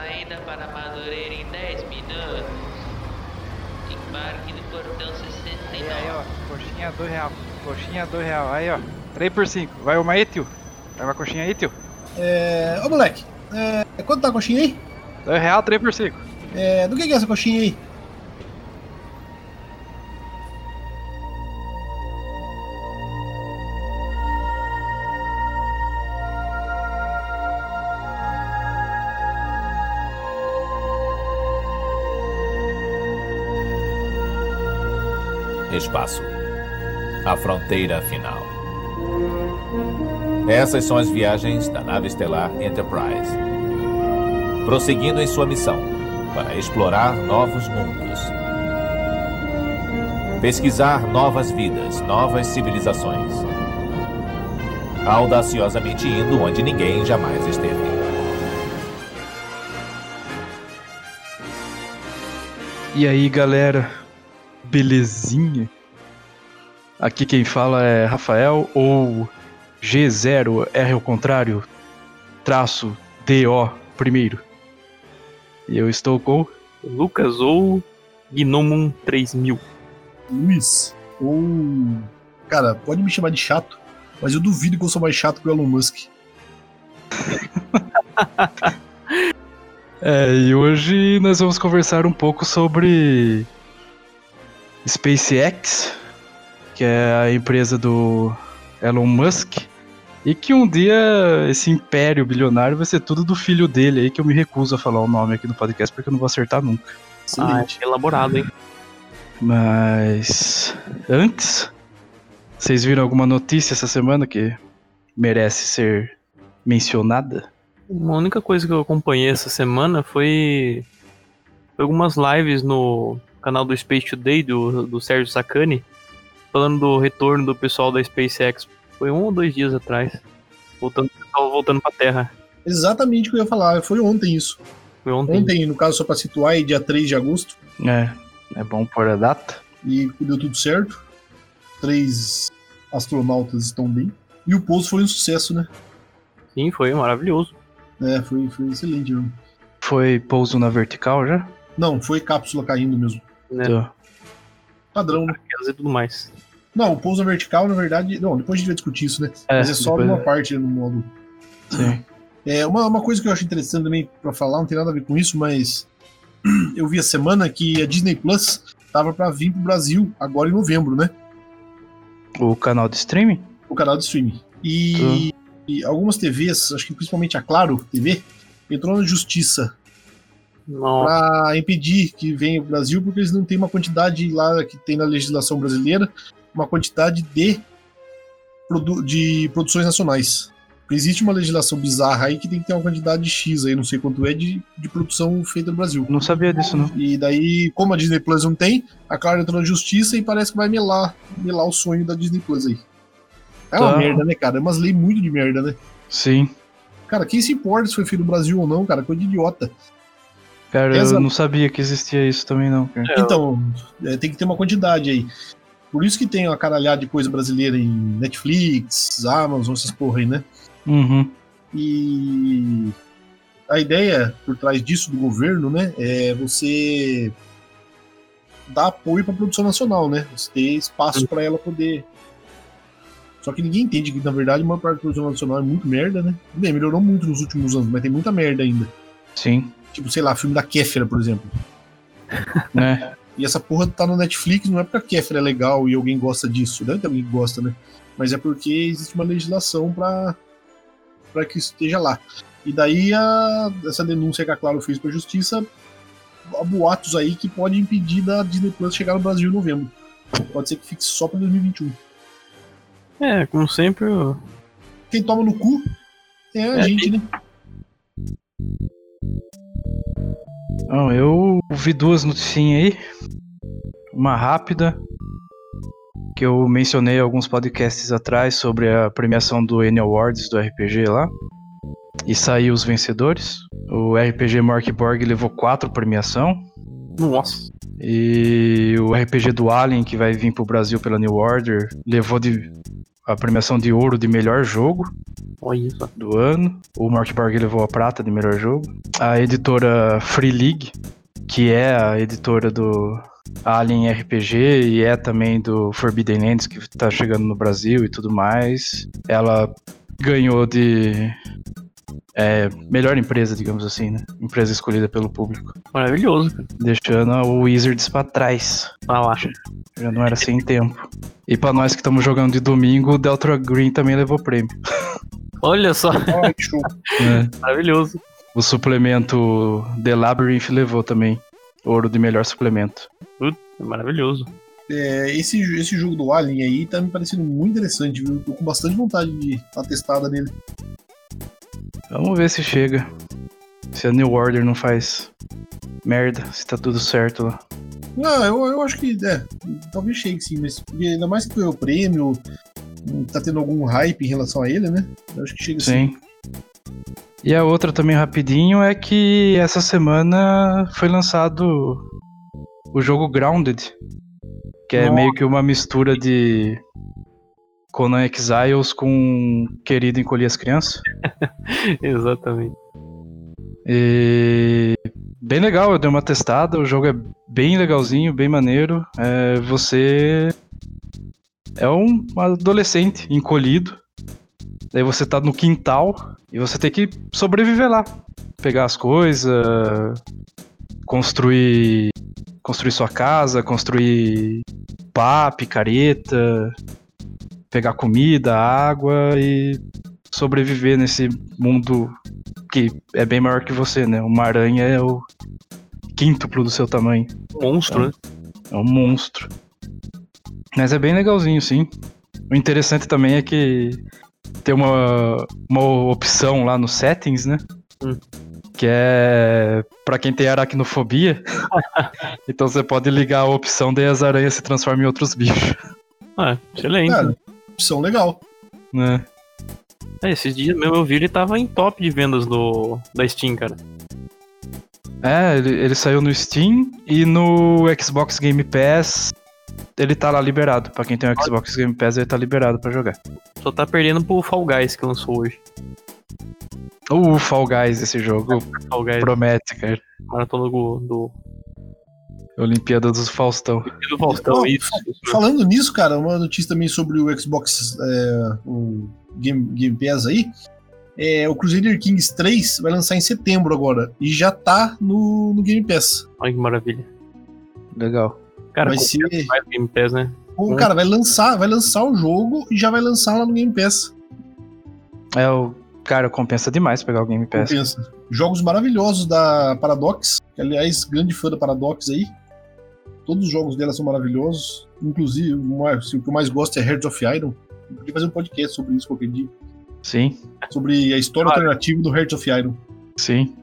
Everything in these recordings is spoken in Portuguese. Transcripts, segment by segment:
saída para Madureira em 10 minutos. Embarque no portão 69. Aí, aí, ó. Coxinha 2 real. Coxinha 2 real. Aí, ó. 3 por 5. Vai uma aí, tio. Vai uma coxinha aí, tio. É. Ô moleque, é, quanto tá a coxinha aí? 2 real, 3 por 5. É, do que, que é essa coxinha aí? Espaço. A fronteira final. Essas são as viagens da nave estelar Enterprise. Prosseguindo em sua missão para explorar novos mundos. Pesquisar novas vidas, novas civilizações. Audaciosamente indo onde ninguém jamais esteve. E aí, galera? Belezinha? Aqui quem fala é Rafael ou G0 R ao contrário, traço DO primeiro. E eu estou com Lucas ou Gnomon 3000. Luiz, ou. Cara, pode me chamar de chato, mas eu duvido que eu sou mais chato que o Elon Musk. É, e hoje nós vamos conversar um pouco sobre SpaceX, que é a empresa do Elon Musk, e que um dia esse império bilionário vai ser tudo do filho dele aí, que eu me recuso a falar o nome aqui no podcast porque eu não vou acertar nunca. Ah, Excelente. elaborado, hein? Mas antes, vocês viram alguma notícia essa semana que merece ser mencionada? Uma única coisa que eu acompanhei essa semana foi foi algumas lives no canal do Space Today, do, do Sérgio Sacani, falando do retorno do pessoal da SpaceX. Foi um ou dois dias atrás. Voltando, pessoal voltando pra Terra. Exatamente o que eu ia falar. Foi ontem isso. Foi ontem. Ontem, no caso, só pra situar, é dia 3 de agosto. É, é bom pôr a data. E deu tudo certo. Três astronautas estão bem. E o pouso foi um sucesso, né? Sim, foi maravilhoso. É, foi, foi excelente mesmo. Foi pouso na vertical já? Não, foi cápsula caindo mesmo. Né? Tá. Padrão, né? E tudo mais. Não, o pouso vertical, na verdade. Não, depois a gente vai discutir isso, né? É, Mas é só depois- numa parte no modo. Sim. É, uma, uma coisa que eu acho interessante também pra falar, não tem nada a ver com isso, mas eu vi a semana que a Disney Plus tava pra vir pro Brasil agora em novembro, né? O canal de streaming? O canal de streaming. E, e algumas TVs, acho que principalmente a Claro TV, entrou na justiça para impedir que venha pro Brasil, porque eles não têm uma quantidade lá que tem na legislação brasileira, uma quantidade de, produ de produções nacionais. Existe uma legislação bizarra aí que tem que ter uma quantidade de X aí, não sei quanto é, de, de produção feita no Brasil. Não sabia disso, não. E daí, como a Disney Plus não tem, a Claro entrou na justiça e parece que vai melar, melar o sonho da Disney Plus aí. É uma Tá. merda, né, cara? É umas leis muito de merda, né? Sim. Cara, quem se importa se foi feito no Brasil ou não, cara? Coisa de idiota. Cara, Essa- eu não sabia que existia isso também, não. Cara. É, Então, é, tem que ter uma quantidade aí. Por isso que tem uma caralhada de coisa brasileira em Netflix, Amazon, essas porra aí, né? Uhum. E a ideia por trás disso do governo, né, é você dar apoio para a produção nacional, né? Você ter espaço para ela poder. Só que ninguém entende que, na verdade, uma parte da produção nacional é muito merda, né? Bem, melhorou muito nos últimos anos, mas tem muita merda ainda. Sim. Tipo, sei lá, filme da Kéfera, por exemplo. Né? E essa porra tá no Netflix, não é porque a Kéfera é legal e alguém gosta disso. Deve ter alguém que gosta, né? Mas é porque existe uma legislação pra, pra que isso esteja lá. E daí a, essa denúncia que a Claro fez pra justiça, há boatos aí que pode impedir da Disney Plus chegar no Brasil em novembro. Pode ser que fique só pra 2021. é, como sempre, eu- Quem toma no cu é a É, gente, né? Não, eu vi duas noticinhas aí. Uma rápida, que eu mencionei alguns podcasts atrás sobre a premiação do N Awards do RPG lá. E saiu os vencedores. O RPG Mark Borg levou quatro premiação. Nossa. E o RPG do Alien, que vai vir pro Brasil pela New Order, levou de, a premiação de ouro de melhor jogo. Do ano. O Mark Barg levou a prata de melhor jogo. A editora Free League, que é a editora do Alien RPG e é também do Forbidden Lands, que tá chegando no Brasil e tudo mais. Ela ganhou de é, melhor empresa, digamos assim, né? Empresa escolhida pelo público. Maravilhoso, cara. Deixando o Wizards pra trás. Tá lá. Já não era sem tempo. E pra nós que estamos jogando de domingo, o Delta Green também levou prêmio. Olha só, né? maravilhoso. O suplemento The Labyrinth levou também ouro de melhor suplemento. Maravilhoso. É, esse, esse jogo do Alien aí tá me parecendo muito interessante, viu? Tô com bastante vontade de dar uma testada nele. Vamos ver se chega. Se a New Order não faz merda, se tá tudo certo lá. Ah, eu, eu acho que, é, talvez chegue sim, mas porque ainda mais que ganhou o prêmio, tá tendo algum hype em relação a ele, né? Eu acho que chega sim. Sim. E a outra também rapidinho é que essa semana foi lançado o jogo Grounded, que é Nossa. meio que uma mistura de Conan Exiles com Querido Encolher as Crianças. Exatamente. E bem legal, eu dei uma testada, o jogo é bem legalzinho, bem maneiro. É, você é um adolescente encolhido. Daí você tá no quintal e você tem que sobreviver lá. Pegar as coisas, construir construir sua casa, construir pá, picareta, pegar comida, água e sobreviver nesse mundo que é bem maior que você, né? Uma aranha é o quíntuplo do seu tamanho. Monstro, né? É um monstro. Mas é bem legalzinho, sim. O interessante também é que tem uma, uma opção lá nos settings, né? Hum. Que é pra quem tem aracnofobia. então você pode ligar a opção daí as aranhas se transformam em outros bichos. Ah, excelente. Cara, opção legal. Né? É, esses dias mesmo eu vi ele tava em top de vendas do, da Steam, cara. É, ele, ele saiu no Steam e no Xbox Game Pass ele tá lá liberado. Pra quem tem o Xbox Game Pass, ele tá liberado pra jogar. Só tá perdendo pro Fall Guys que lançou hoje. O Fall Guys, esse jogo, Fall Guys, promete, cara. maratona do, do, Olimpíada dos Faustão. do Faustão, isso. Falando nisso, cara, uma notícia também sobre o Xbox, é, o Game, Game Pass aí. É, o Crusader Kings 3 vai lançar em setembro agora. E já tá no, no Game Pass. Olha que maravilha. Legal. Cara, vai ser. mais Game Pass, né? Pô, Hum. cara, vai lançar, vai lançar o jogo e já vai lançar lá no Game Pass. É o. Cara, compensa demais pegar o Game Pass. Compensa. Jogos maravilhosos da Paradox. Que, aliás, grande fã da Paradox aí. Todos os jogos dela são maravilhosos. Inclusive, o mais- o que eu mais gosto é Hearts of Iron. Eu podia fazer um podcast sobre isso qualquer dia. Sim, Sobre a história Claro. alternativa do Hearts of Iron. sim.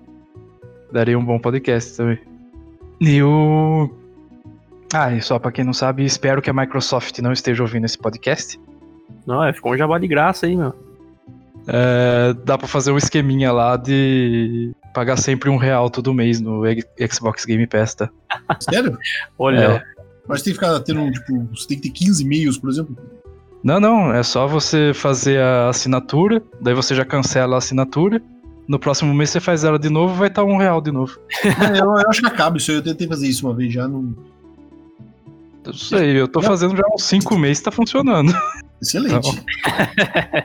Daria um bom podcast também. E o. Ah, e só pra quem não sabe, espero que a Microsoft não esteja ouvindo esse podcast. Não, é, ficou um jabá de graça aí, meu. É, dá pra fazer um esqueminha lá de pagar sempre um real todo mês no Xbox Game Pass, tá? Sério? Olha, É. Mas tem que ficar tendo, tipo, você tem que ter 15 e-mails, por exemplo. Não, não, é só você fazer a assinatura, daí você já cancela a assinatura. No próximo mês você faz ela de novo, vai estar um real de novo. É, eu, eu acho que acaba isso aí. Eu tentei fazer isso uma vez já. Não... Eu sei, eu tô fazendo já uns 5 meses, tá funcionando. Excelente.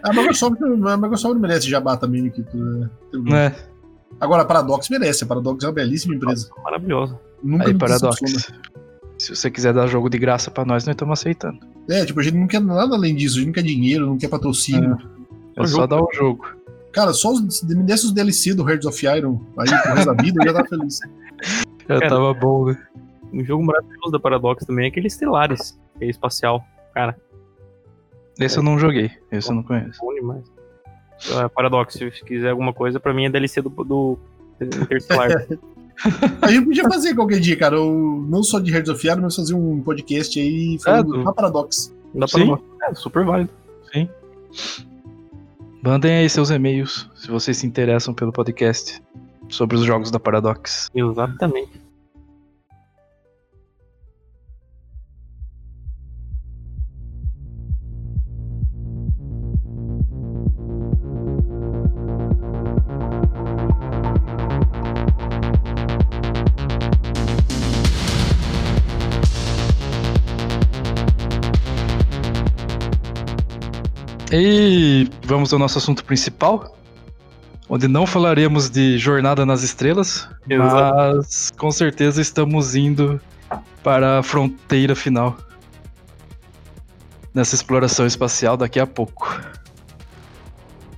a, Microsoft, a Microsoft merece jabá também. Que, tu, né? Né? Agora, a Paradox merece. A Paradox é uma belíssima empresa. maravilhosa. Nunca Aí, Paradox. Se você quiser dar jogo de graça pra nós, nós estamos aceitando. É, tipo, a gente não quer nada além disso. A gente não quer dinheiro, não quer patrocínio. É O só jogo. dar o jogo. Cara, só os, se me desse os DLC do Hearts of Iron aí pro resto da vida, eu já tava feliz. Já Cara, tava bom, né? Um jogo maravilhoso da Paradox também é aquele Stellaris, que é espacial. Cara, Esse eu não joguei, esse eu não conheço. bom demais. Então, é, Paradox, se quiser alguma coisa, pra mim é DLC do, do Interstellar. A gente podia fazer qualquer dia, cara. o- não só de Hearts of Iron, mas fazer um podcast aí falando É, do- da Paradox. Dá pra Sim. não- É, super válido. Mandem aí seus e-mails, se vocês se interessam pelo podcast sobre os jogos da Paradox. Exatamente. E vamos ao nosso assunto principal, onde não falaremos de Jornada nas Estrelas, Exato. mas com certeza estamos indo para a fronteira final nessa exploração espacial daqui a pouco.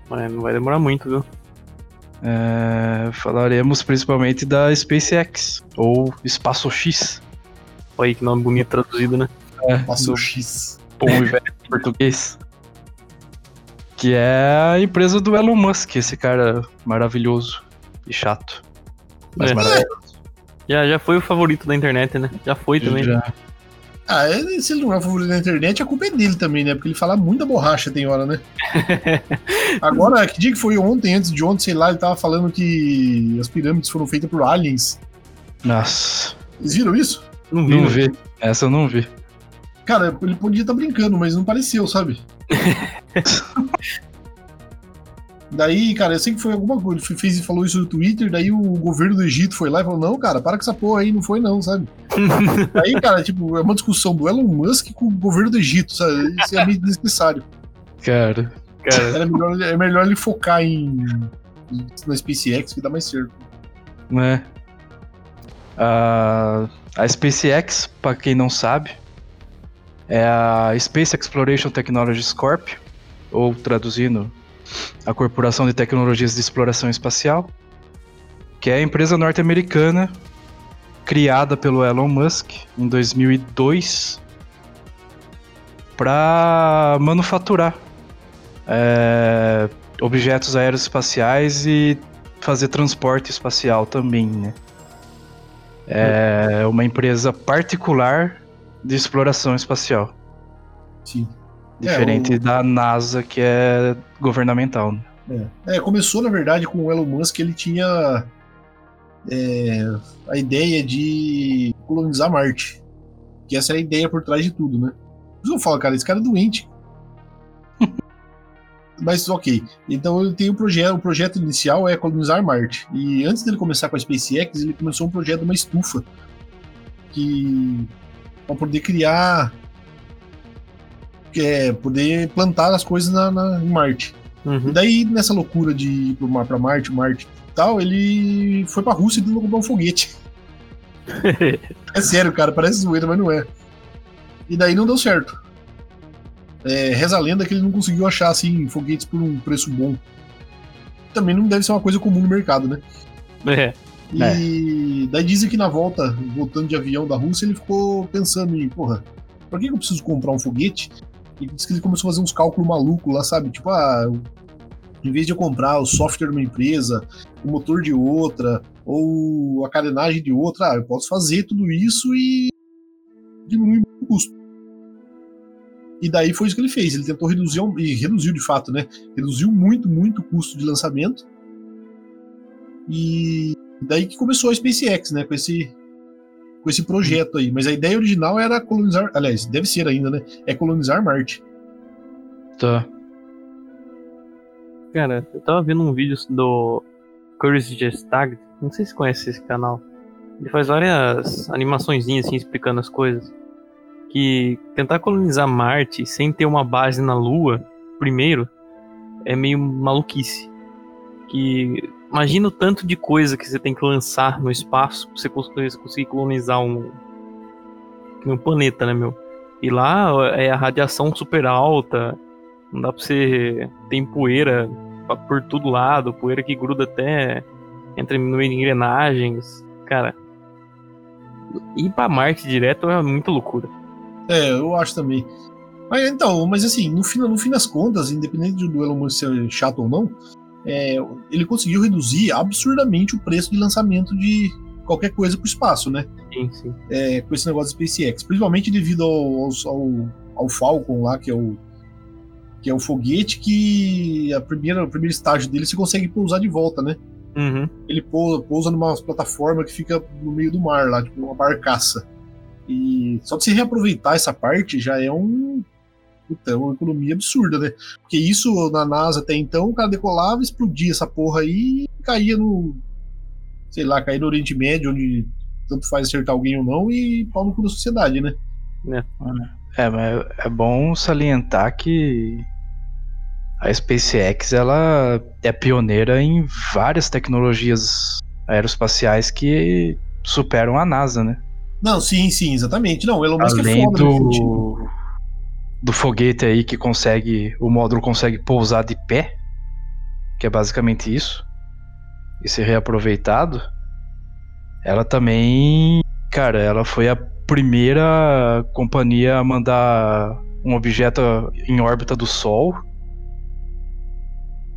Mas não vai demorar muito, viu? É, falaremos principalmente da SpaceX, ou Espaço X, Olha aí que nome bonito traduzido, né? Passa do o X. bom e velho português. Que é a empresa do Elon Musk, esse cara maravilhoso e chato. Mas É. maravilhoso. Já, já foi o favorito da internet, né? Já foi também. Já- Ah, ele- se ele não é o favorito da internet, a culpa é dele também, né? Porque ele fala muita borracha tem hora, né? Agora, que dia que foi ontem, antes de ontem, sei lá, ele tava falando que as pirâmides foram feitas por aliens. Nossa, Vocês viram isso? Não vi. não né? vi. Essa eu não vi. Cara, ele podia estar brincando, mas não pareceu, sabe? daí, cara, eu sei que foi alguma coisa. Ele fez e falou isso no Twitter, daí o governo do Egito foi lá e falou: Não, cara, para com essa porra aí, não foi não, sabe? Aí, cara, tipo, é uma discussão do Elon Musk com o governo do Egito, sabe? Isso é meio desnecessário. Cara, Cara, Era melhor, é melhor ele focar em. na SpaceX que dá mais certo. né? A, a SpaceX, pra quem não sabe, é a Space Exploration Technologies Corp, ou traduzindo, a Corporação de Tecnologias de Exploração Espacial, que é a empresa norte-americana criada pelo Elon Musk em 2002 para manufaturar é, objetos aeroespaciais e fazer transporte espacial também, né? É uma empresa particular de exploração espacial, Sim. diferente É, o- da NASA que é governamental. né? É, começou, na verdade, com o Elon Musk, ele tinha é, a ideia de colonizar Marte. Que essa era a ideia por trás de tudo, né? Isso eu falo, cara, esse cara é doente. Mas ok. Então ele tem o projeto, o projeto inicial é colonizar Marte. E antes dele começar com a SpaceX, ele começou um projeto de uma estufa que para poder criar, é poder plantar as coisas na, na- em Marte. E uhum. daí, nessa loucura de ir pra Marte, Marte e tal, ele foi pra Rússia e tentou comprar um foguete. É sério, cara, parece zoeira, mas não é. E daí não deu certo. É, reza a lenda que ele não conseguiu achar, assim, foguetes por um preço bom. Também não deve ser uma coisa comum no mercado, né? é. E daí dizem que na volta, voltando de avião da Rússia, ele ficou pensando em, porra, por que eu preciso comprar um foguete? E diz que ele começou a fazer uns cálculos malucos lá, sabe? Tipo, ah, em vez de eu comprar o software de uma empresa, o motor de outra, ou a carenagem de outra, ah, eu posso fazer tudo isso e diminuir o custo. E daí foi isso que ele fez. Ele tentou reduzir, e reduziu de fato, né? Reduziu muito, muito o custo de lançamento. E daí que começou a SpaceX, né? Com esse, com esse projeto aí. Mas a ideia original era colonizar. Aliás, deve ser ainda, né? É colonizar Marte. Tá. Cara, eu tava vendo um vídeo do Curious Gestag, não sei se você conhece esse canal. Ele faz várias animaçõezinhas assim explicando as coisas. Que tentar colonizar Marte sem ter uma base na Lua, primeiro, é meio maluquice. Que imagina o tanto de coisa que você tem que lançar no espaço pra você conseguir colonizar um, um planeta, né, meu? E lá é a radiação super alta, não dá pra você. Tem poeira por todo lado, poeira que gruda até entra no meio de engrenagens. Cara, ir pra Marte direto é muita loucura. É, eu acho também. Mas então, mas assim, no fim, no fim das contas, independente do Elon Musk ser chato ou não, é, ele conseguiu reduzir absurdamente o preço de lançamento de qualquer coisa pro espaço, né? Sim, sim. é, com esse negócio da SpaceX, principalmente devido ao, ao, ao Falcon lá, que é o que é o foguete que a primeira, o primeiro estágio dele você consegue pousar de volta, né? Uhum. Ele pousa, pousa numa plataforma que fica no meio do mar lá, tipo uma barcaça. E só de você reaproveitar essa parte já é um puta, é uma economia absurda, né? Porque isso na NASA até então, o cara decolava, explodia essa porra aí e caía no sei lá, caía no Oriente Médio, onde tanto faz acertar alguém ou não, e pau no cu da sociedade, né? É, mas é bom salientar que a SpaceX ela é pioneira em várias tecnologias aeroespaciais que superam a NASA, né? Não, sim, sim, exatamente. Não, o Elon Musk é Além foda nesse sentido. do, do foguete aí que consegue, o módulo consegue pousar de pé, que é basicamente isso, e ser reaproveitado. Ela também, cara, ela foi a primeira companhia a mandar um objeto em órbita do Sol.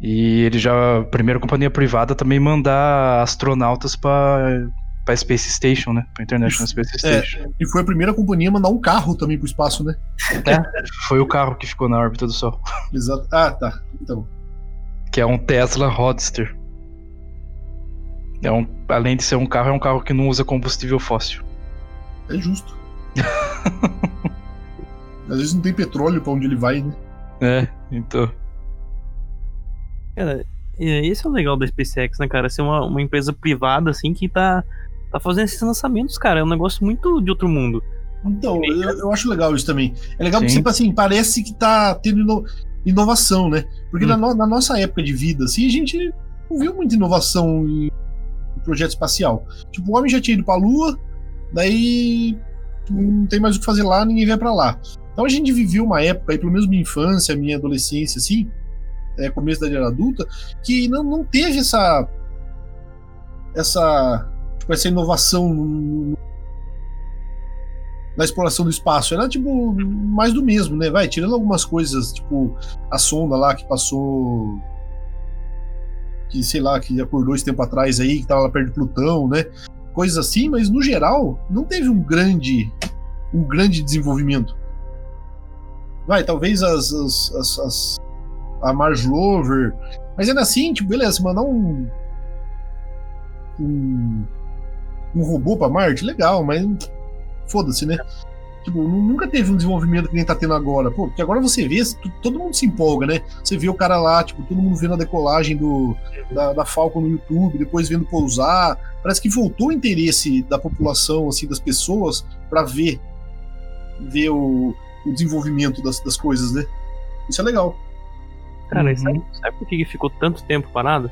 E ele já, a primeira companhia privada também mandar astronautas para para Space Station, né? Para International Space É, Station. e foi a primeira companhia a mandar um carro também pro espaço, né? Foi o carro que ficou na órbita do Sol, Exato. Ah, tá. Então. que é um Tesla Roadster. É um, além de ser um carro, é um carro que não usa combustível fóssil. É justo. Às vezes não tem petróleo pra onde ele vai, né? É, então. Cara, e esse é o legal da SpaceX, né, cara? Ser uma, uma empresa privada, assim, que tá, tá fazendo esses lançamentos, cara. É um negócio muito de outro mundo. Então, eu, eu acho legal isso também. É legal porque, Sim. tipo assim, parece que tá tendo ino- inovação, né? Porque Hum. na, no- na nossa época de vida, assim, a gente não viu muita inovação em projeto espacial. Tipo, o homem já tinha ido pra Lua, daí não tem mais o que fazer lá, ninguém vai pra lá. Então a gente viveu uma época aí, pelo menos minha infância, minha adolescência, assim, é, começo da era adulta, que não, não teve essa essa tipo, essa inovação no- na exploração do espaço. Era tipo mais do mesmo, né? Vai, tirando algumas coisas, tipo a sonda lá que passou. Que sei lá, que acordou esse tempo atrás aí, que tava lá perto de Plutão, né? Coisas assim, mas no geral, não teve um grande. um grande desenvolvimento. Vai, talvez as. as, as, as- a Mars Rover. Mas ainda assim, tipo, beleza, mandar um. um um robô pra Marte, legal, mas foda-se, né? Tipo, nu- nunca teve um desenvolvimento que nem tá tendo agora. Pô, porque agora você vê, todo mundo se empolga, né? Você vê o cara lá, tipo, todo mundo vendo a decolagem do, da, da Falcon no YouTube, depois vendo pousar. Parece que voltou o interesse da população, assim, das pessoas, pra ver, ver o, o desenvolvimento das, das coisas, né? Isso é legal. Cara, Uhum. sabe, sabe por que que ficou tanto tempo parado?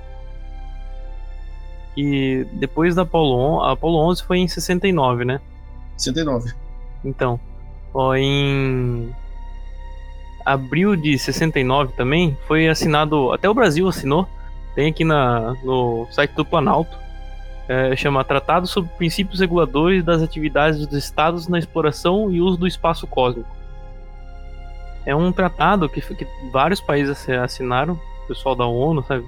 Que depois da Apollo 11, a Apollo 11 foi em 69, né? 69. Então, ó, em abril de 69 também foi assinado, até o Brasil assinou, tem aqui na, no site do Planalto, é, chama Tratado sobre Princípios Reguladores das Atividades dos Estados na Exploração e Uso do Espaço Cósmico. É um tratado que, que vários países assi- assinaram, o pessoal da ONU, sabe?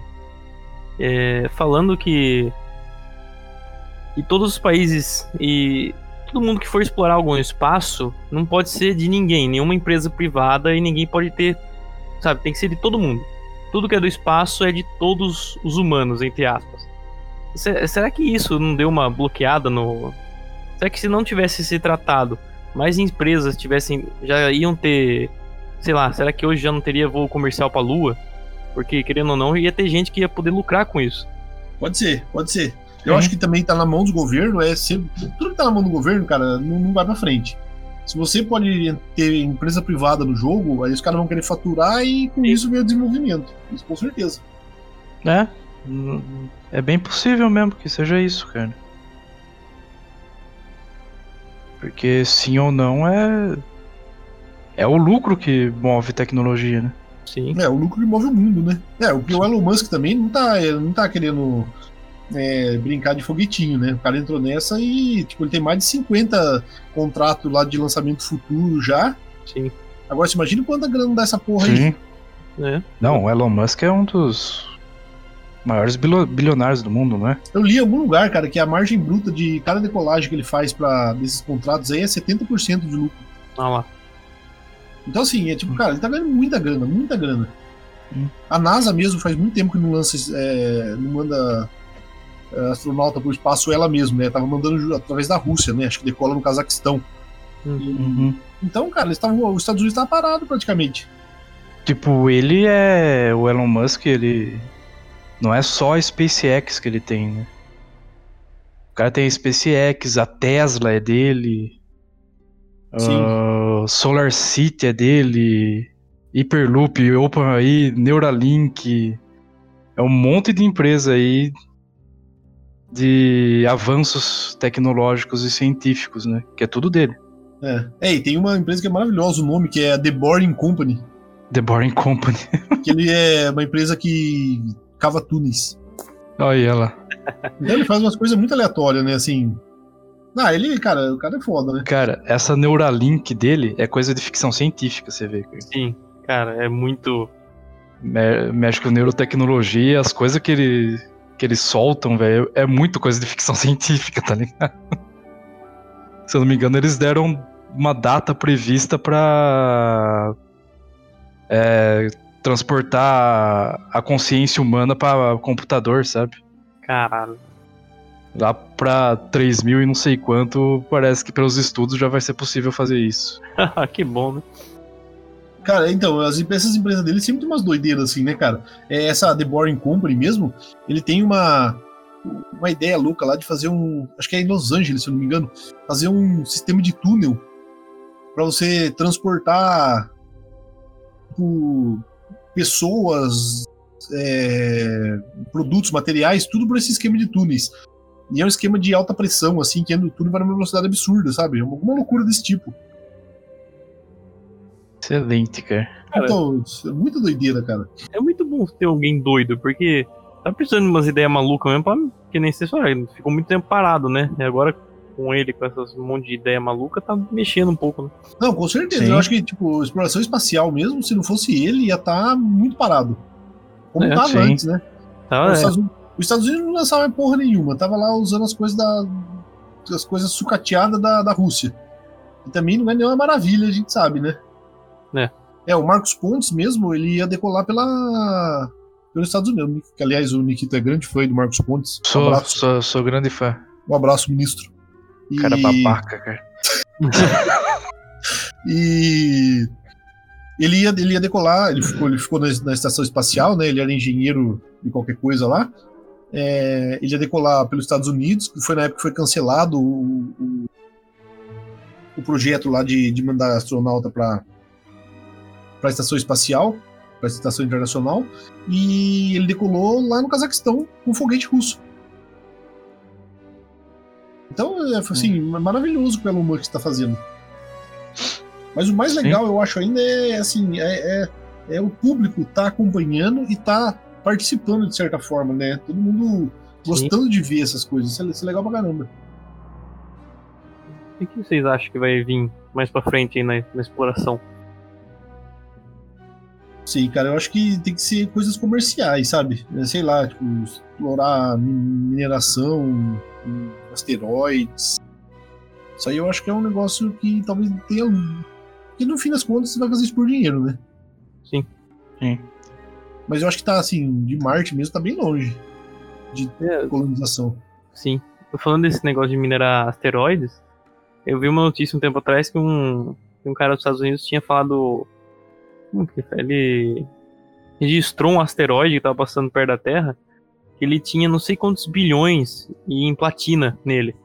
É, falando que, que todos os países e todo mundo que for explorar algum espaço não pode ser de ninguém, nenhuma empresa privada e ninguém pode ter, sabe, tem que ser de todo mundo. Tudo que é do espaço é de todos os humanos, entre aspas. Se- será que isso não deu uma bloqueada no. Será que se não tivesse esse tratado, mais empresas tivessem. já iam ter. Sei lá, será que hoje já não teria voo comercial pra Lua? Porque, querendo ou não, ia ter gente que ia poder lucrar com isso. Pode ser, pode ser. Eu Uhum. acho que também tá na mão dos governos, é sempre, tudo que tá na mão do governo, cara, não, não vai pra frente. Se você pode ter empresa privada no jogo, aí os caras vão querer faturar e com isso vem o desenvolvimento. Isso com certeza. É. É bem possível mesmo que seja isso, cara. Porque sim ou não é. É o lucro que move tecnologia, né? Sim. É, o lucro que move o mundo, né? É, o, o Elon Musk também não tá, não tá querendo é, brincar de foguetinho, né? O cara entrou nessa e, tipo, ele tem mais de 50 contratos lá de lançamento futuro já. Sim. Agora, você imagina quanta grana dá essa porra aí. Sim. É. Não, o Elon Musk é um dos maiores bilionários do mundo, não é? Eu li em algum lugar, cara, que a margem bruta de cada decolagem que ele faz para desses contratos aí é 70% de lucro. Olha lá. Então, assim, é tipo, cara, ele tá ganhando muita grana, muita grana. Hum. A NASA mesmo faz muito tempo que não lança, é, não manda é, astronauta pro espaço ela mesma, né? Tava mandando através da Rússia, né? Acho que decola no Cazaquistão. Uhum. Então, cara, eles tavam, os Estados Unidos estavam parados praticamente. Tipo, ele é. O Elon Musk, ele. Não é só a SpaceX que ele tem, né? O cara tem a SpaceX, a Tesla é dele. Sim. Solar City é dele. Hyperloop, OpenAI, Neuralink. É um monte de empresa aí de avanços tecnológicos e científicos, né? Que é tudo dele. É. é, e tem uma empresa que é maravilhosa o nome, que é a The Boring Company. The Boring Company. que ele é uma empresa que cava túneis. Olha ela. Então ele faz umas coisas muito aleatórias, né? Assim. Ah, ele, cara, o cara é foda, né? Cara, essa Neuralink dele é coisa de ficção científica, você vê. cara. Sim, cara, é muito. Me- Mexe com neurotecnologia, as coisas que ele que eles soltam, velho, é muito coisa de ficção científica, tá ligado? Se eu não me engano, eles deram uma data prevista pra é, transportar a consciência humana pra computador, sabe? Caralho. Lá pra 3 mil e não sei quanto, parece que pelos estudos já vai ser possível fazer isso. que bom, né? Cara, então, as, essas empresas dele sempre tem umas doideiras assim, né, cara? É, essa The Boring Company mesmo, ele tem uma, uma ideia louca lá de fazer um. Acho que é em Los Angeles, se eu não me engano. Fazer um sistema de túnel para você transportar tipo, pessoas, é, produtos, materiais, tudo por esse esquema de túneis. E é um esquema de alta pressão, assim, que o túnel vai numa velocidade absurda, sabe? É alguma loucura desse tipo. Excelente, cara. Então, é muita doideira, cara. É muito bom ter alguém doido, porque tá precisando de umas ideias malucas mesmo, pra, que nem você falou, ele ficou muito tempo parado, né? E agora com ele, com essas um monte de ideia maluca, tá mexendo um pouco, né? Não, com certeza. Sim. Eu acho que, tipo, exploração espacial mesmo, se não fosse ele, ia estar muito parado. Como É, tava sim. antes, né? Tá, Os, é. Estados Unidos, os Estados Unidos não lançava mais porra nenhuma. Tava lá usando as coisas da. as coisas sucateadas da, da Rússia. E também não é nenhuma maravilha, a gente sabe, né? É. É, o Marcos Pontes mesmo, ele ia decolar pela. pelos Estados Unidos. Que, aliás, o Nikito é grande fã do Marcos Pontes. Um Sou, abraço, sou, sou grande fã. um abraço ministro. E- Cara babaca, cara. E ele ia, ele ia decolar, ele ficou, ele ficou na, na estação espacial, né? Ele era engenheiro de qualquer coisa lá. É, ele ia decolar pelos Estados Unidos, que foi na época que foi cancelado o, o, o projeto lá de, de mandar astronauta para a estação espacial, para a estação internacional, e ele decolou lá no Cazaquistão com um foguete russo. Então, é, assim, maravilhoso o que o Elon Musk está fazendo. Mas o mais Sim. legal, eu acho, ainda é assim, é, é, é o público tá acompanhando e tá participando de certa forma, né? Todo mundo gostando de ver essas coisas. Isso é, isso é legal pra caramba. O que vocês acham que vai vir mais pra frente aí na, na exploração? Sim, cara, eu acho que tem que ser coisas comerciais, sabe? É, Sei lá, tipo, explorar mi- mineração, hum, asteroides. Isso aí eu acho que é um negócio que talvez tenha. Que no fim das contas você vai fazer isso por dinheiro, né? Sim. Sim. Mas eu acho que tá assim, de Marte mesmo tá bem longe de É, colonização. sim. Tô falando desse negócio de minerar asteroides. Eu vi uma notícia um tempo atrás que um, que um cara dos Estados Unidos tinha falado. Como que foi? Ele registrou um asteroide que tava passando perto da Terra. Que ele tinha não sei quantos bilhões em platina nele.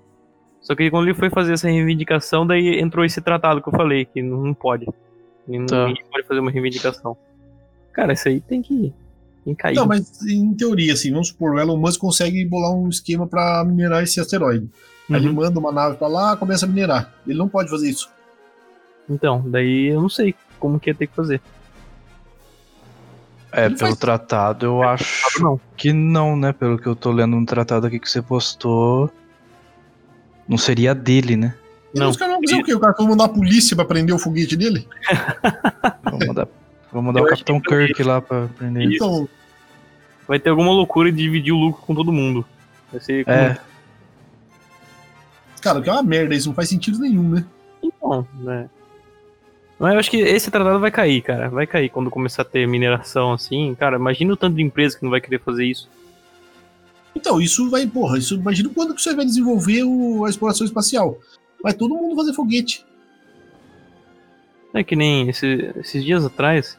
Só que quando ele foi fazer essa reivindicação, daí entrou esse tratado que eu falei, que não, pode. E não- Tá. Ninguém pode fazer uma reivindicação. Cara, isso aí tem que, tem que cair. Não, mas em teoria, assim, vamos supor, o Elon Musk consegue bolar um esquema pra minerar esse asteroide. Aí ele Uhum. manda uma nave pra lá, começa a minerar. Ele não pode fazer isso. Então, daí eu não sei como que ia ter que fazer. É, Ele pelo faz- tratado eu acho Não. que não, né? Pelo que eu tô lendo no tratado aqui que você postou. Não seria dele, né? Não. os caras vão fazer o quê? O cara vai mandar a polícia pra prender o foguete dele? Vou mandar, vou mandar Eu o Capitão Kirk lá pra prender ele. Isso. Então, Vai ter alguma loucura de dividir o lucro com todo mundo. Vai ser como- É, cara, o que é uma merda, isso não faz sentido nenhum, né? Então, né? Mas eu acho que esse tratado vai cair, cara. Vai cair quando começar a ter mineração assim. Cara, imagina o tanto de empresa que não vai querer fazer isso. Então, isso vai, porra, isso, imagina quando que você vai desenvolver o- a exploração espacial. Vai todo mundo fazer foguete. É que nem esse- esses dias atrás,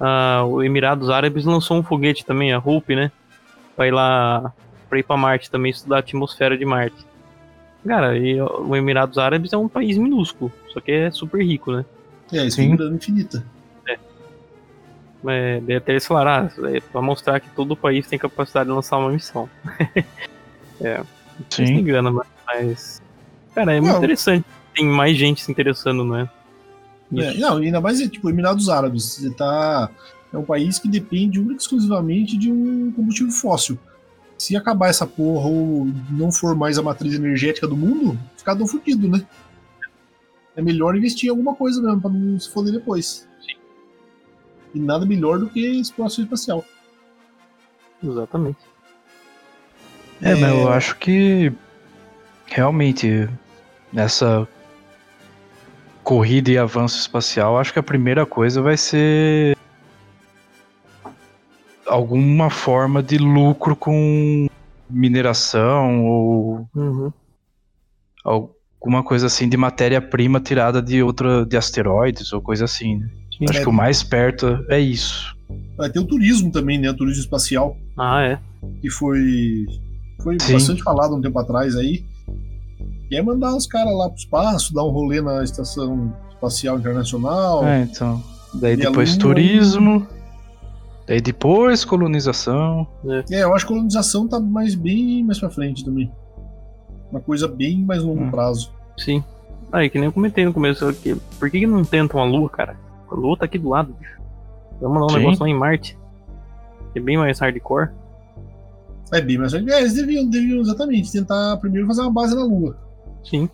ah, o Emirados Árabes lançou um foguete também, a Hope, né? Pra ir lá, pra ir pra Marte também, estudar a atmosfera de Marte. Cara, e o Emirados Árabes é um país minúsculo, só que é super rico, né? É, isso Sim. é grana infinita. É, daí até eles falaram, ah, é pra mostrar que todo o país tem capacidade de lançar uma missão. é. Não Sim. grana, mas-. Cara, é muito Não. interessante. Tem mais gente se interessando, não é? É, não, ainda mais é tipo Emirados Árabes. Você tá. É um país que depende única e exclusivamente de um combustível fóssil. Se acabar essa porra ou não for mais a matriz energética do mundo, ficar tão fudido, né? É melhor investir em alguma coisa mesmo, pra não se foder depois. E nada melhor do que exploração espacial. Exatamente. É, mas eu acho que realmente nessa corrida e avanço espacial, acho que a primeira coisa vai ser alguma forma de lucro com mineração ou Uhum. alguma coisa assim de matéria-prima tirada de outra de asteroides ou coisa assim. né? Acho É. que o mais perto é isso. Vai ter o turismo também, né? O turismo espacial, Ah, é. que foi, foi Sim. bastante falado um tempo atrás aí. Que é mandar os caras lá pro espaço, dar um rolê na Estação Espacial Internacional. É, então. Daí E depois turismo. Daí depois colonização. É, eu acho que colonização tá mais bem mais pra frente também. Uma coisa bem mais longo Hum. prazo. Sim. Aí, que nem eu comentei no começo aqui. Por que, que não tentam a Lua, cara? A Lua tá aqui do lado, bicho. Vamos mandar um Sim. negócio lá em Marte. Que é bem mais hardcore. É bem mais. É, eles deviam, deviam exatamente tentar primeiro fazer uma base na Lua. Sim.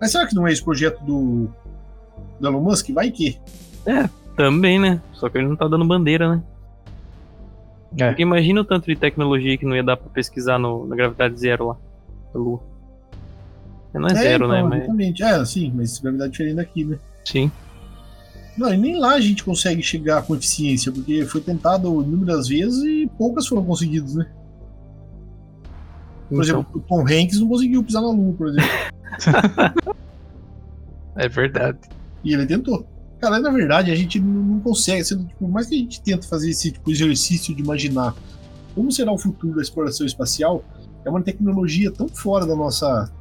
Mas será que não é esse projeto do, do Elon Musk? Vai que. Também, né? Só que ele não tá dando bandeira, né? É. Porque imagina o tanto de tecnologia que não ia dar pra pesquisar no, na gravidade zero lá. Da Lua. Não é, zero, então, né? Mas, Exatamente. É, sim, mas gravidade diferente daqui, né? sim. Não, e nem lá a gente consegue chegar com eficiência, porque foi tentado inúmeras vezes e poucas foram conseguidas, né? Por Então, exemplo, o Tom Hanks não conseguiu pisar na Lua, por exemplo. É verdade. E ele tentou. Cara, na verdade, a gente não consegue. Sendo, tipo, por mais que a gente tente fazer esse tipo, exercício de imaginar como será o futuro da exploração espacial, é uma tecnologia tão fora da nossa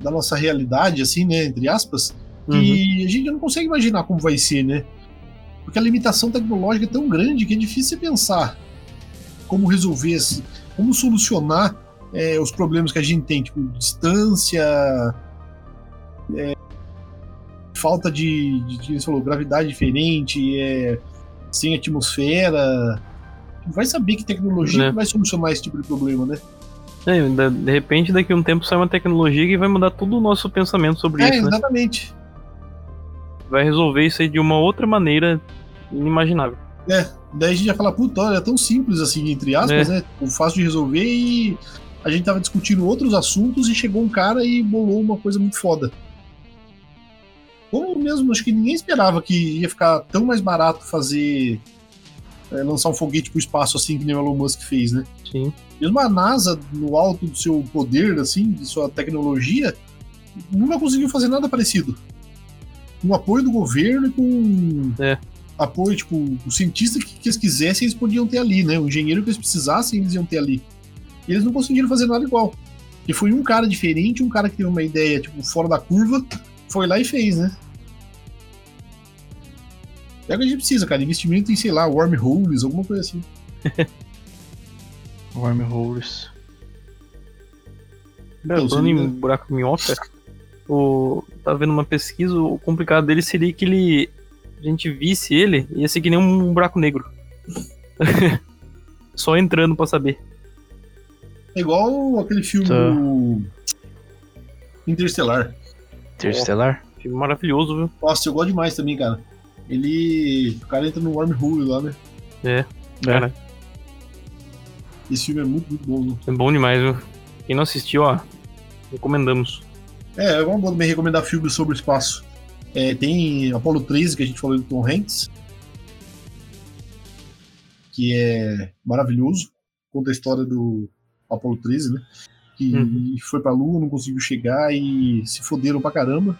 da nossa realidade, assim, né, entre aspas, uhum. que a gente não consegue imaginar como vai ser, né? Porque a limitação tecnológica é tão grande que é difícil você pensar como resolver, esse- como solucionar é, os problemas que a gente tem, tipo, distância, é, falta de, de, de você falou, gravidade diferente, é, sem atmosfera. Vai saber que tecnologia Né. que vai solucionar esse tipo de problema, né? É, de repente, daqui a um tempo sai uma tecnologia que vai mudar todo o nosso pensamento sobre É, isso, né? exatamente. Vai resolver isso aí de uma outra maneira inimaginável. Daí a gente ia falar, puta, olha, é tão simples assim, entre aspas, né? Tipo, Fácil de resolver e a gente tava discutindo outros assuntos e chegou um cara e bolou uma coisa muito foda. Como mesmo, acho que ninguém esperava que ia ficar tão mais barato fazer. é, lançar um foguete pro espaço assim que nem o Elon Musk fez, né? Sim. Mesmo a NASA, no alto do seu poder, assim, de sua tecnologia, nunca conseguiu fazer nada parecido. Com apoio do governo e com É. apoio, tipo, o cientista que, que eles quisessem, eles podiam ter ali, né? O engenheiro que eles precisassem, eles iam ter ali. E eles não conseguiram fazer nada igual. E foi um cara diferente, um cara que teve uma ideia, tipo, fora da curva, foi lá e fez, né? É o que a gente precisa, cara. Investimento em, sei lá, wormholes, alguma coisa assim. Wormholes. É, Então, falando seria- em buraco minhoca, o, tava vendo uma pesquisa, o complicado dele seria que ele. A gente visse ele, ia ser que nem um buraco negro. Só entrando pra saber. É igual aquele filme Tá. do Interstellar. Interestelar? Filme maravilhoso, viu? Nossa, eu gosto demais também, cara. Ele. O cara entra no wormhole lá, né? É, cara, Esse filme é muito, muito bom. Né? é bom demais, viu? Quem não assistiu, ó, recomendamos. É, é uma boa também recomendar filmes sobre o espaço. É, tem Apollo 13, que a gente falou do Tom Hanks. Que é maravilhoso. Conta a história do Apollo 13, né? Que Uhum. foi pra Lua, não conseguiu chegar e se foderam pra caramba.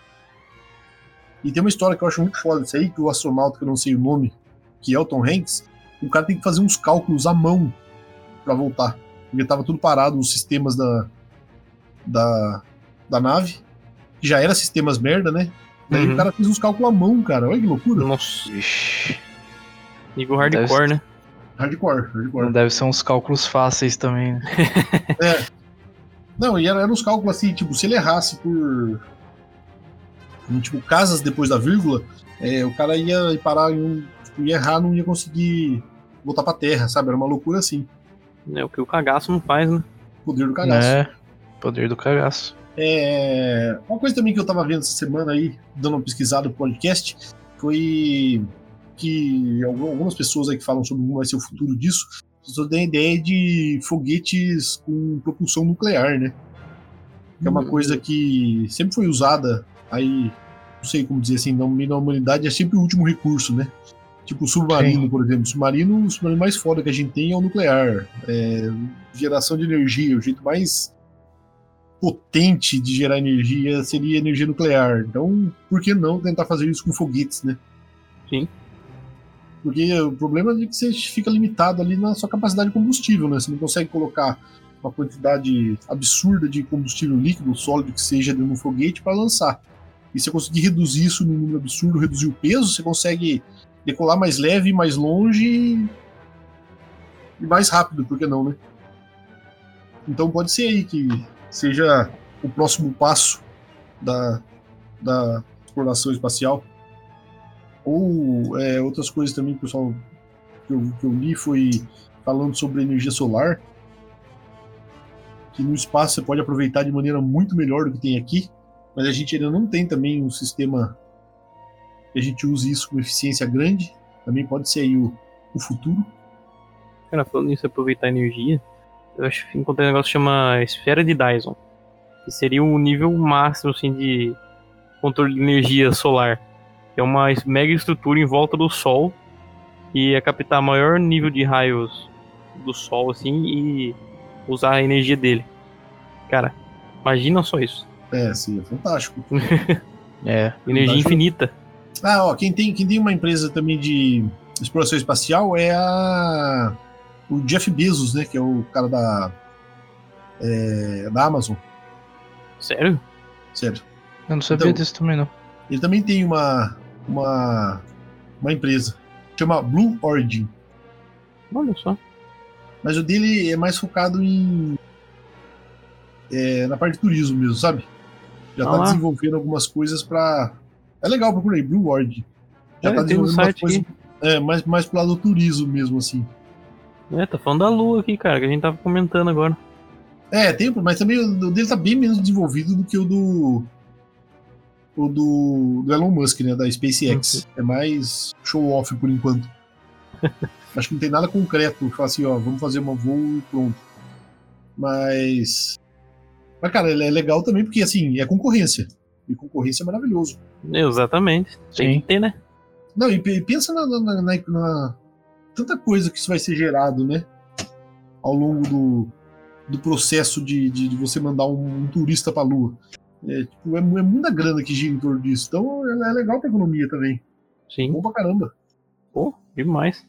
E tem uma história que eu acho muito foda isso aí, que o astronauta, que eu não sei o nome, que é o Tom Hanks, o cara tem que fazer uns cálculos à mão pra voltar. Porque tava tudo parado, os sistemas da, da, da nave, que já era sistemas merda, né? Daí Uhum. o cara fez uns cálculos à mão, cara. Olha que loucura. Nossa, Vixe. Nível hardcore, né? Hardcore, Não hardcore. deve ser uns cálculos fáceis também, né? É. Não, e eram era uns cálculos assim, tipo, se ele errasse por. em, Tipo, casas depois da vírgula, é, o cara ia parar em um. Tipo, ia errar, não ia conseguir voltar pra terra, sabe? Era uma loucura assim. É o que o cagaço não faz, né? Poder do cagaço. É, poder do cagaço. É, uma coisa também que eu tava vendo essa semana aí, dando uma pesquisada no podcast, foi que algu- algumas pessoas aí que falam sobre como vai ser o futuro disso, só têm a ideia de foguetes com propulsão nuclear, né? Que é uma Hum. coisa que sempre foi usada aí, não sei como dizer assim, no meio da humanidade é sempre o último recurso, né? Tipo o submarino, Sim. por exemplo. O submarino, o submarino mais foda que a gente tem é o nuclear. É, geração de energia, o jeito mais potente de gerar energia seria energia nuclear. Então, por que não tentar fazer isso com foguetes, né? Sim. Porque o problema é que você fica limitado ali na sua capacidade de combustível, né? Você não consegue colocar uma quantidade absurda de combustível líquido, sólido que seja dentro de um foguete para lançar. E se você conseguir reduzir isso num número absurdo, reduzir o peso, você consegue decolar mais leve, mais longe e mais rápido, por que não, né? Então pode ser aí que seja o próximo passo da, da exploração espacial. Ou é, outras coisas também pessoal que eu, que eu li foi falando sobre energia solar. Que no espaço você pode aproveitar de maneira muito melhor do que tem aqui, mas a gente ainda não tem também um sistema que a gente use isso com eficiência grande. Também pode ser aí o, o futuro. Cara, falando nisso, aproveitar energia, eu acho que encontrei um negócio que chama esfera de Dyson. Que seria o nível máximo, assim, de controle de energia solar. Que é uma mega estrutura em volta do Sol. Que é captar maior nível de raios do Sol, assim, e usar a energia dele. Cara, imagina só isso. É, sim, é fantástico. É. Energia Fantástico. infinita. Ah, ó, quem tem, quem tem uma empresa também de exploração espacial é a o Jeff Bezos, né, que é o cara da é, da Amazon, Sério? sério. Eu não sabia Então- disso também, não. Ele também tem uma uma uma empresa chama Blue Origin, Olha só. mas o dele é mais focado em é, na parte de turismo mesmo, sabe? Já Ah tá lá. desenvolvendo algumas coisas pra. É legal, procura aí, Blue Origin. Já É, tá desenvolvendo umas site coisas é, mais, mais pro lado do turismo mesmo, assim. É, tá falando da Lua aqui, cara, que a gente tava comentando agora. É, tem, mas também o dele tá bem menos desenvolvido do que o do. O do, do Elon Musk, né? Da SpaceX. É mais show off por enquanto. Acho que não tem nada concreto. Falar assim, ó, vamos fazer uma voo e pronto. Mas. Mas, cara, ele é legal também porque, assim, é concorrência. E concorrência é maravilhoso. Exatamente. Tem Sim. que ter, né? Não, e pe- pensa na- na- na- na- tanta coisa que isso vai ser gerado, né? Ao longo do, do processo de, de, de você mandar um, um turista pra Lua. É, tipo, é, é muita grana que gira em torno disso. Então é, é legal pra economia também. Sim. Bom pra caramba. Pô, demais.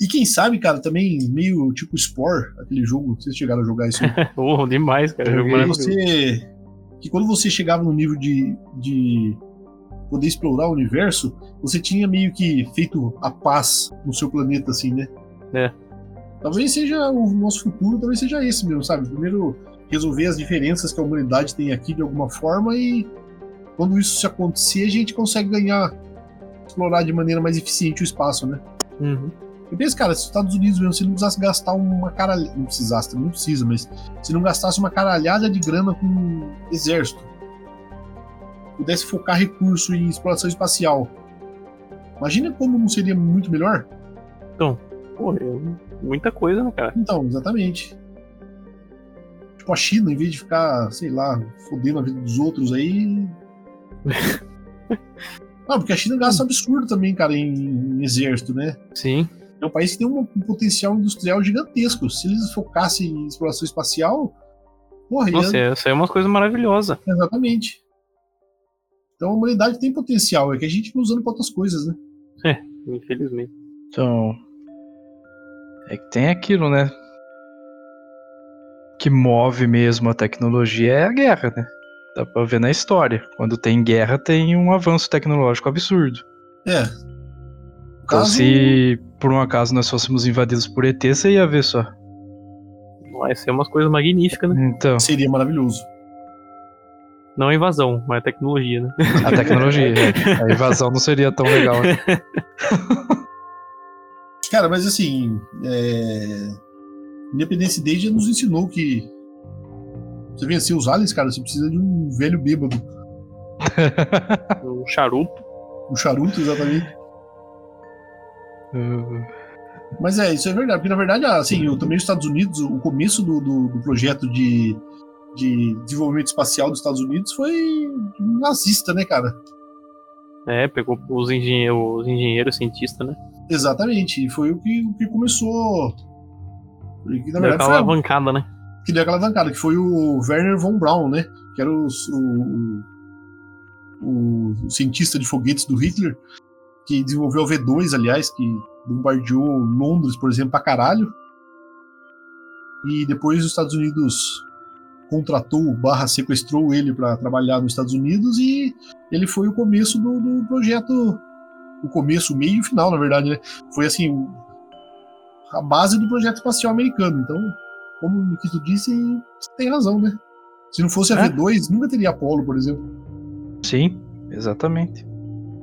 E quem sabe, cara, também meio tipo Spore, aquele jogo, vocês chegaram a jogar isso. aí. Pô, demais, cara. Jogo que, você, que quando você chegava no nível de, de poder explorar o universo, você tinha meio que feito a paz no seu planeta, assim, né? É. Talvez seja o nosso futuro, talvez seja esse mesmo, sabe? Primeiro resolver as diferenças que a humanidade tem aqui de alguma forma e quando isso se acontecer, a gente consegue ganhar, explorar de maneira mais eficiente o espaço, né? Uhum. Eu penso, cara, se os Estados Unidos mesmo, se não precisasse gastar uma caralhada. Não precisasse, não precisa, mas se não gastasse uma caralhada de grana com exército, pudesse focar recurso em exploração espacial. Imagina como não seria muito melhor? Pô, é muita coisa, né, cara? Então, exatamente. Tipo, a China, em vez de ficar, sei lá, fodendo a vida dos outros aí. Não, porque a China gasta um absurdo também, cara, em, em exército, né? Sim. É um país que tem um, um potencial industrial gigantesco. Se eles focassem em exploração espacial, porra, ia- Nossa, essa é uma coisa maravilhosa. exatamente. Então a humanidade tem potencial, é que a gente vai usando pra outras coisas, né? Infelizmente. Então. É que tem aquilo, né? Que move mesmo a tecnologia é a guerra, né? Dá pra ver na história. Quando tem guerra, tem um avanço tecnológico absurdo. É. Então, caso, se por um acaso nós fôssemos invadidos por ET, você ia ver só. Vai ser umas coisas magníficas, né? Então, Seria maravilhoso. Não a invasão, mas a tecnologia, né? a tecnologia. é. A invasão não seria tão legal. né? Cara, mas assim, é... Independence Day já nos ensinou que você vencer os aliens, cara, você precisa de um velho bêbado. O charuto. Um charuto, exatamente. Uh, Mas é, isso é verdade, porque na verdade, assim, eu, também os Estados Unidos, o começo do, do, do projeto de, de desenvolvimento espacial dos Estados Unidos foi nazista, né, cara? É, pegou os engenheiros, os engenheiros cientistas, né? Exatamente, e foi o que, o que começou. que, na Deu verdade, aquela foi alavancada, né? que deu aquela alavancada, que foi o Werner von Braun, né? Que era o, o, o- o cientista de foguetes do Hitler, que desenvolveu o V2, aliás, que bombardeou Londres, por exemplo, pra caralho. E depois os Estados Unidos contratou, barra sequestrou ele para trabalhar nos Estados Unidos e ele foi o começo do, do projeto, o começo, o meio e o final, na verdade, né? Foi assim, o- a base do projeto espacial americano. Então, como o Nikito disse, você tem razão, né? Se não fosse a É. V2, nunca teria Apollo, por exemplo. sim, exatamente.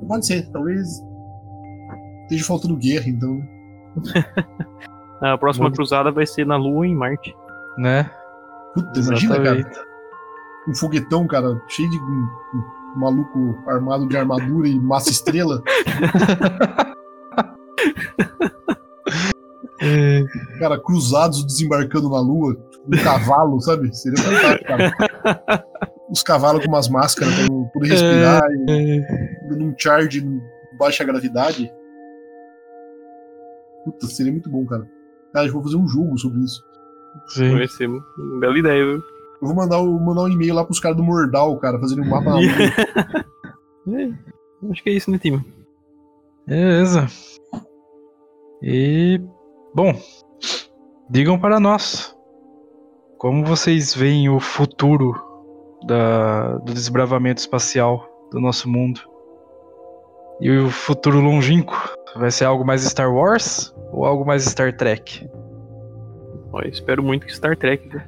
Pode ser, talvez esteja faltando guerra, então. A próxima cruzada vai ser na Lua e em Marte. Né? Puta, imagina, cara, um foguetão, cara, cheio de um, um maluco armado de armadura e massa estrela. É, cara, cruzados desembarcando na lua, um cavalo, sabe? Seria fantástico, cara. Os cavalos com umas máscaras pra não poder respirar, é, dando um charge em baixa gravidade. Puta, seria muito bom, cara. Cara, eu vou fazer um jogo sobre isso. Sim. Vai ser uma bela ideia, viu? Eu vou mandar, o- mandar um e-mail lá pros caras do Mordal, cara, fazendo um mapa. É, acho que é isso, né, time? Beleza. E bom, digam para nós como vocês veem o futuro da, do desbravamento espacial do nosso mundo e o futuro longínquo. Vai ser algo mais Star Wars ou algo mais Star Trek? Ó, espero muito que Star Trek. viu?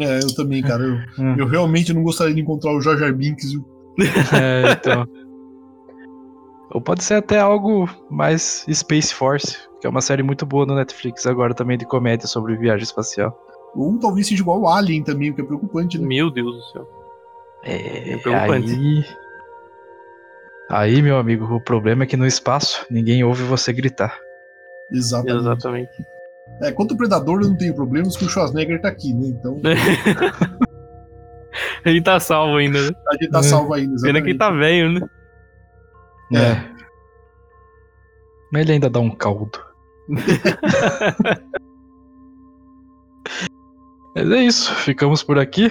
É, eu também, cara. Eu, Hum. eu realmente não gostaria de encontrar o Jar Jar Binks, viu? É, então. Ou pode ser até algo mais Space Force, que é uma série muito boa no Netflix agora também de comédia sobre viagem espacial. Ou talvez seja igual o Alien também, o que é preocupante, né? Meu Deus do céu. É, É preocupante. aí... aí, meu amigo, o problema é que no espaço ninguém ouve você gritar. Exatamente. Exatamente. É, quanto ao Predador eu não tenho problemas, que o Schwarzenegger tá aqui, né? Então Ele tá salvo ainda, né? a gente tá É. salvo ainda. Pena que ele exatamente. tá velho, né? É. Mas ele ainda dá um caldo. Mas é isso, ficamos por aqui.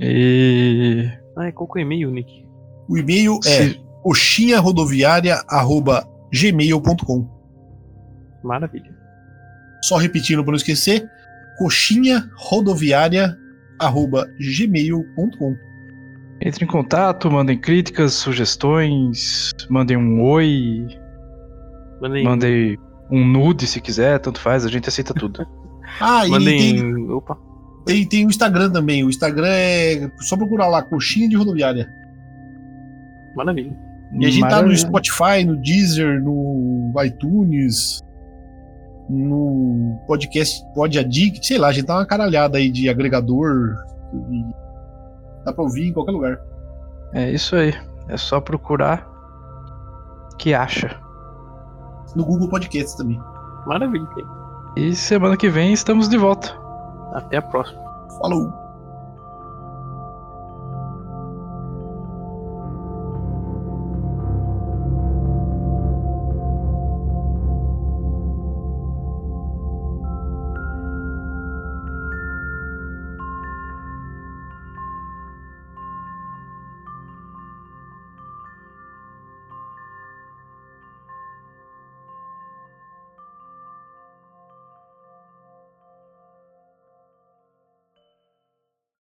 E. Ai, qual que é o e-mail, Nick? O e-mail é se- coxinharodoviária.gmail.com Maravilha. Só repetindo para não esquecer, coxinharodoviária.gmail.com Entre em contato, mandem críticas, sugestões, mandem um oi, Mandem. mandem um nude se quiser, tanto faz, a gente aceita tudo. Ah, e tem, Mandem. Opa. tem, tem o Instagram também. O Instagram é só procurar lá, coxinha de rodoviária. Maravilha. E a gente tá no Maravilha. Spotify, no Deezer, no iTunes, no podcast Pod Addict, sei lá, a gente tá uma caralhada aí de agregador. dá pra ouvir em qualquer lugar. É isso aí. É só procurar que acha. No Google Podcasts também. Maravilha. E semana que vem estamos de volta. Até a próxima. Falou!